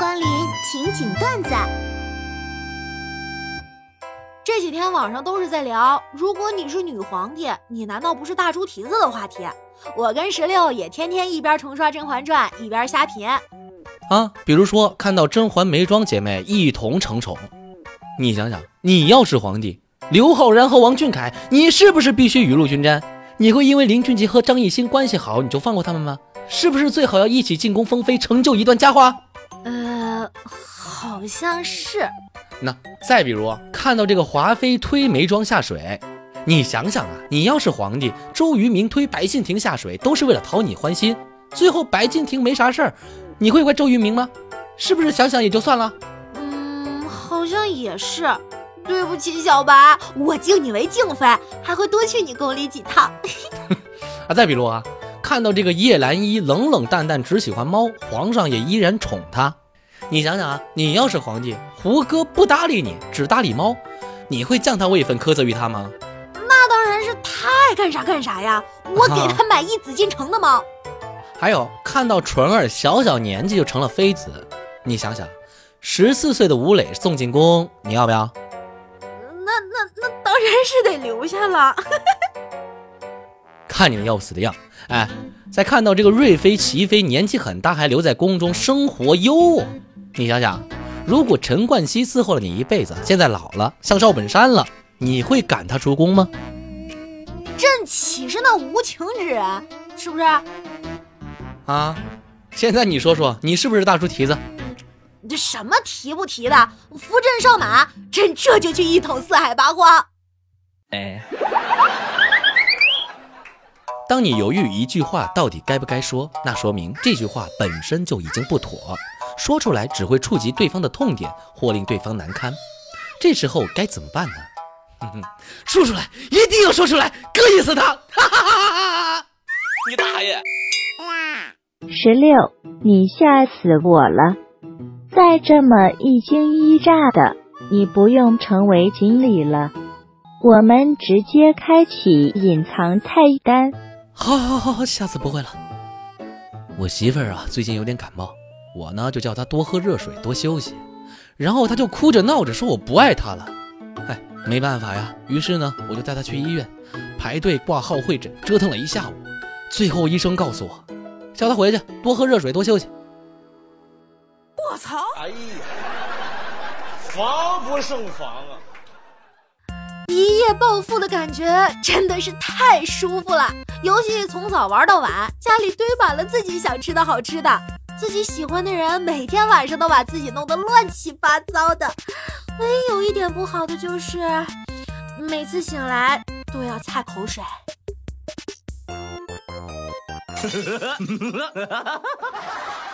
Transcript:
光临情景段子。这几天网上都是在聊，如果你是女皇帝，你难道不是大猪蹄子的话题？我跟石榴也天天一边重刷《甄嬛传》，一边瞎贫。啊，比如说看到甄嬛、眉庄姐妹一同承宠，你想想，你要是皇帝，刘昊然和王俊凯，你是不是必须雨露均沾？你会因为林俊杰和张艺兴关系好，你就放过他们吗？是不是最好要一起进宫封妃，成就一段佳话？呃，好像是。那再比如看到这个华妃推眉庄下水，你想想啊，你要是皇帝，周渝民推白敬亭下水都是为了讨你欢心，最后白敬亭没啥事儿，你会怪周渝民吗？是不是想想也就算了？嗯，好像也是。对不起，小白，我敬你为敬妃，还会多去你宫里几趟。啊，再比如啊，看到这个叶澜依冷冷淡淡只喜欢猫，皇上也依然宠她。你想想啊，你要是皇帝，胡歌不搭理你，只搭理猫，你会降他位分，苛责于他吗？那当然是他爱干啥干啥呀，我给他买一紫禁城的猫。还有看到纯儿小小年纪就成了妃子，你想想，十四岁的吴磊送进宫，你要不要？那那那当然是得留下了。看你的要死的样，哎，再看到这个瑞妃、齐妃年纪很大还留在宫中生活优渥。你想想，如果陈冠希伺候了你一辈子，现在老了像赵本山了，你会赶他出宫吗？朕岂是那无情之人，是不是？啊，现在你说说，你是不是大猪蹄子？你这什么提不提的？扶朕上马，朕这就去一统四海八荒。哎，当你犹豫一句话到底该不该说，那说明这句话本身就已经不妥。说出来只会触及对方的痛点，或令对方难堪。这时候该怎么办呢？哼 哼说出来，一定要说出来，膈应死他！哈哈哈哈哈！你大爷！十六，你吓死我了！再这么一惊一乍的，你不用成为锦鲤了，我们直接开启隐藏菜单。好，好，好，好，下次不会了。我媳妇儿啊，最近有点感冒。我呢就叫他多喝热水，多休息，然后他就哭着闹着说我不爱他了，哎，没办法呀，于是呢我就带他去医院排队挂号会诊，折腾了一下午，最后医生告诉我，叫他回去多喝热水，多休息。我操！哎呀，防不胜防啊！一夜暴富的感觉真的是太舒服了，游戏从早玩到晚，家里堆满了自己想吃的好吃的。自己喜欢的人每天晚上都把自己弄得乱七八糟的，唯一有一点不好的就是，每次醒来都要擦口水。